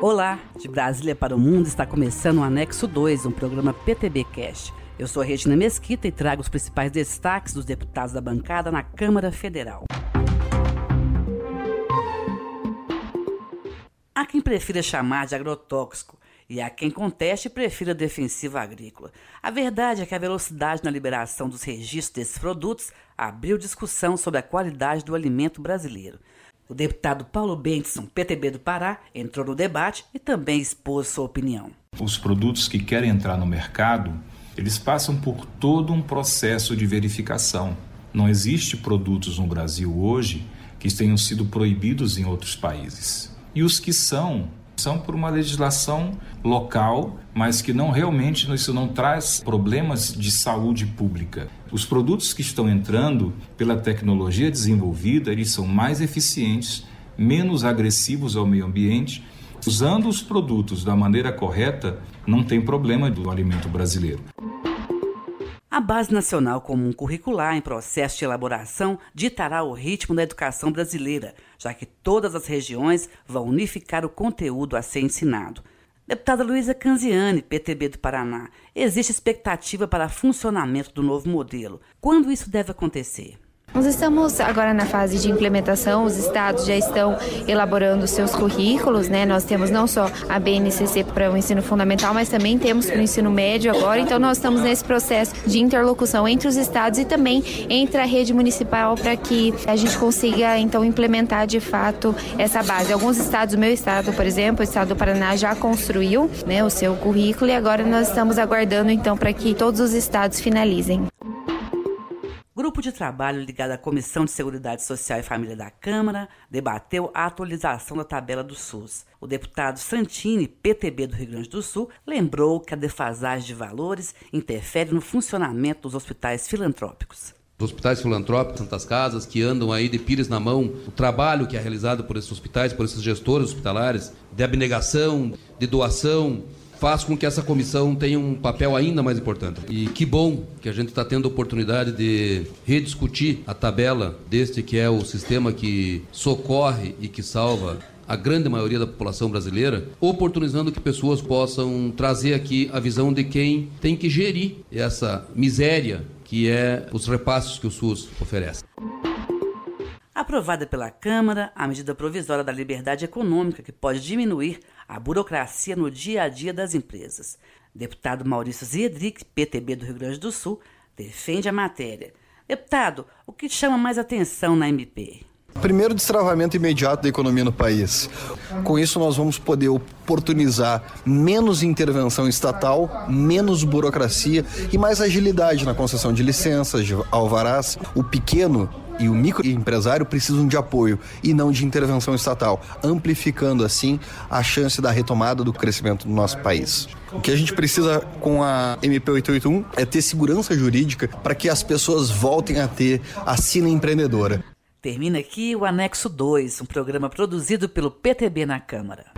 Olá, de Brasília para o Mundo está começando o Anexo 2, um programa PTB Cash. Eu sou Regina Mesquita e trago os principais destaques dos deputados da bancada na Câmara Federal. Há quem prefira chamar de agrotóxico e há quem conteste e prefira defensiva agrícola. A verdade é que a velocidade na liberação dos registros desses produtos abriu discussão sobre a qualidade do alimento brasileiro. O deputado Paulo Bentson, PTB do Pará, entrou no debate e também expôs sua opinião. Os produtos que querem entrar no mercado, eles passam por todo um processo de verificação. Não existe produtos no Brasil hoje que tenham sido proibidos em outros países. E os que são, são por uma legislação local, mas que não realmente isso não traz problemas de saúde pública. Os produtos que estão entrando pela tecnologia desenvolvida, eles são mais eficientes, menos agressivos ao meio ambiente. Usando os produtos da maneira correta, não tem problema do alimento brasileiro. A Base Nacional Comum Curricular, em processo de elaboração, ditará o ritmo da educação brasileira, já que todas as regiões vão unificar o conteúdo a ser ensinado. Deputada Luísa Canziani, PTB do Paraná, existe expectativa para funcionamento do novo modelo. Quando isso deve acontecer? Nós estamos agora na fase de implementação, os estados já estão elaborando seus currículos, né? Nós temos não só a BNCC para o ensino fundamental, mas também temos para o ensino médio agora. Então nós estamos nesse processo de interlocução entre os estados e também entre a rede municipal para que a gente consiga então implementar de fato essa base. Alguns estados, o meu estado, por exemplo, o estado do Paraná já construiu, né, o seu currículo e agora nós estamos aguardando então para que todos os estados finalizem. Grupo de trabalho ligado à Comissão de Seguridade Social e Família da Câmara debateu a atualização da tabela do SUS. O deputado Santini, PTB do Rio Grande do Sul, lembrou que a defasagem de valores interfere no funcionamento dos hospitais filantrópicos. Os hospitais filantrópicos, Santas Casas, que andam aí de pires na mão, o trabalho que é realizado por esses hospitais, por esses gestores hospitalares, de abnegação, de doação, faz com que essa comissão tenha um papel ainda mais importante. E que bom que a gente está tendo a oportunidade de rediscutir a tabela deste que é o sistema que socorre e que salva a grande maioria da população brasileira, oportunizando que pessoas possam trazer aqui a visão de quem tem que gerir essa miséria que é os repassos que o SUS oferece. Aprovada pela Câmara, a medida provisória da liberdade econômica que pode diminuir a burocracia no dia a dia das empresas. Deputado Maurício Ziedrick, PTB do Rio Grande do Sul, defende a matéria. Deputado, o que chama mais atenção na MP? Primeiro, destravamento imediato da economia no país. Com isso, nós vamos poder oportunizar menos intervenção estatal, menos burocracia e mais agilidade na concessão de licenças, de alvarás. O pequeno e o microempresário precisam de apoio e não de intervenção estatal, amplificando assim a chance da retomada do crescimento do nosso país. O que a gente precisa com a MP 881 é ter segurança jurídica para que as pessoas voltem a ter a sina empreendedora. Termina aqui o Anexo 2, um programa produzido pelo PTB na Câmara.